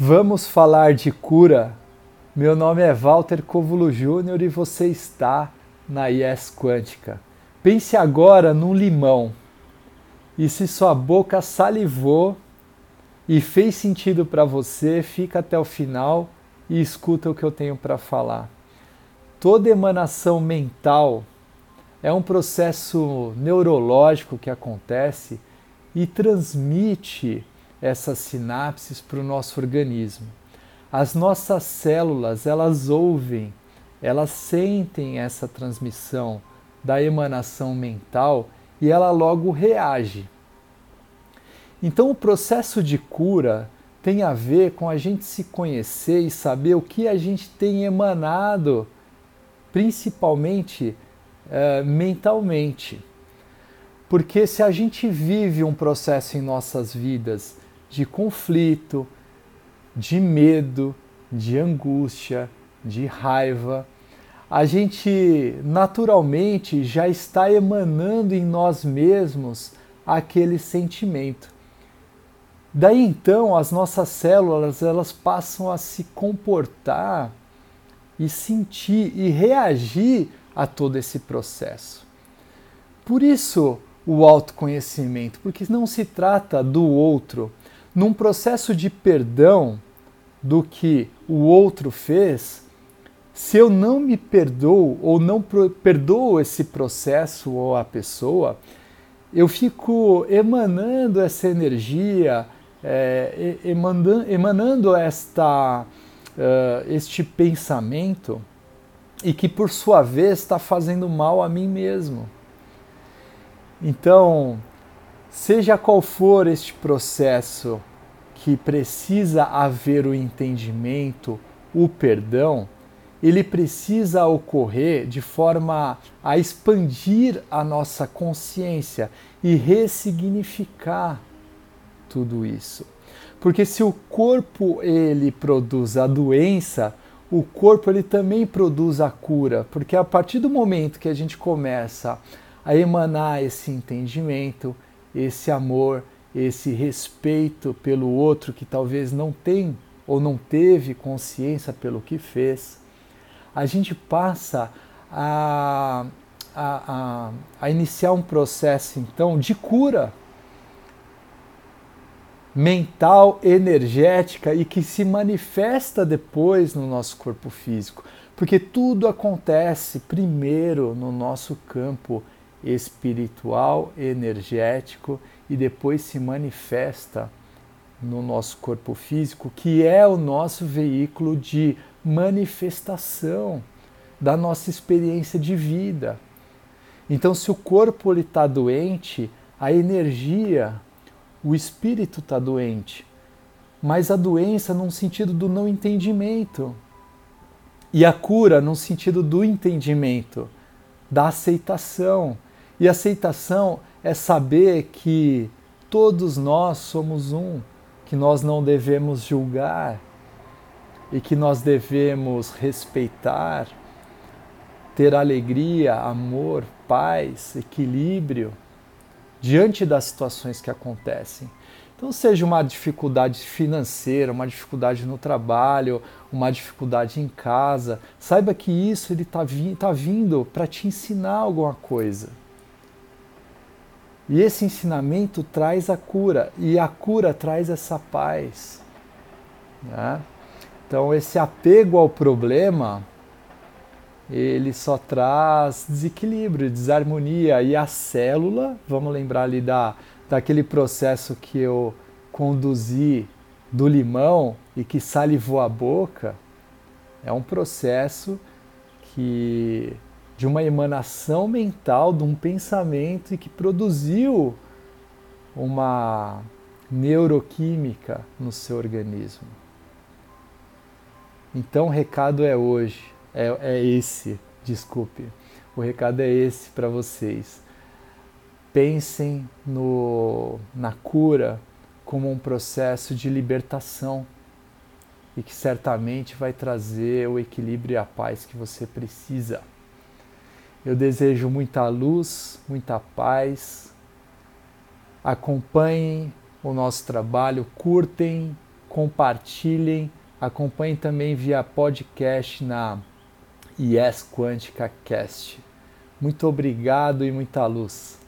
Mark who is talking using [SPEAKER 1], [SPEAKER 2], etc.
[SPEAKER 1] Vamos falar de cura. Meu nome é Walter Covulo Júnior e você está na IES Quântica. Pense agora num limão. E se sua boca salivou e fez sentido para você, fica até o final e escuta o que eu tenho para falar. Toda emanação mental é um processo neurológico que acontece e transmite essas sinapses para o nosso organismo. As nossas células, elas ouvem, elas sentem essa transmissão da emanação mental e ela logo reage. Então, o processo de cura tem a ver com a gente se conhecer e saber o que a gente tem emanado, principalmente uh, mentalmente. Porque se a gente vive um processo em nossas vidas de conflito, de medo, de angústia, de raiva, a gente naturalmente já está emanando em nós mesmos aquele sentimento. Daí então as nossas células elas passam a se comportar e sentir e reagir a todo esse processo. Por isso o autoconhecimento, porque não se trata do outro, num processo de perdão do que o outro fez, se eu não me perdoo ou não perdoo esse processo ou a pessoa, eu fico emanando essa energia, é, emanando, emanando esta, uh, este pensamento e que por sua vez está fazendo mal a mim mesmo. Então, Seja qual for este processo que precisa haver o entendimento, o perdão, ele precisa ocorrer de forma a expandir a nossa consciência e ressignificar tudo isso. Porque se o corpo ele produz a doença, o corpo ele também produz a cura, porque a partir do momento que a gente começa a emanar esse entendimento, esse amor, esse respeito pelo outro que talvez não tem ou não teve consciência pelo que fez, a gente passa a, a, a, a iniciar um processo então de cura mental, energética e que se manifesta depois no nosso corpo físico, porque tudo acontece primeiro no nosso campo espiritual, energético e depois se manifesta no nosso corpo físico, que é o nosso veículo de manifestação da nossa experiência de vida. Então, se o corpo está doente, a energia, o espírito está doente. Mas a doença num sentido do não entendimento. E a cura num sentido do entendimento, da aceitação, e aceitação é saber que todos nós somos um, que nós não devemos julgar e que nós devemos respeitar, ter alegria, amor, paz, equilíbrio diante das situações que acontecem. Então, seja uma dificuldade financeira, uma dificuldade no trabalho, uma dificuldade em casa, saiba que isso ele está vi tá vindo para te ensinar alguma coisa. E esse ensinamento traz a cura, e a cura traz essa paz. Né? Então, esse apego ao problema, ele só traz desequilíbrio, desarmonia, e a célula, vamos lembrar ali da, daquele processo que eu conduzi do limão e que salivou a boca, é um processo que de uma emanação mental, de um pensamento e que produziu uma neuroquímica no seu organismo. Então o recado é hoje, é, é esse, desculpe. O recado é esse para vocês. Pensem no, na cura como um processo de libertação e que certamente vai trazer o equilíbrio e a paz que você precisa. Eu desejo muita luz, muita paz. Acompanhem o nosso trabalho, curtem, compartilhem, acompanhem também via podcast na Yes Quântica Cast. Muito obrigado e muita luz.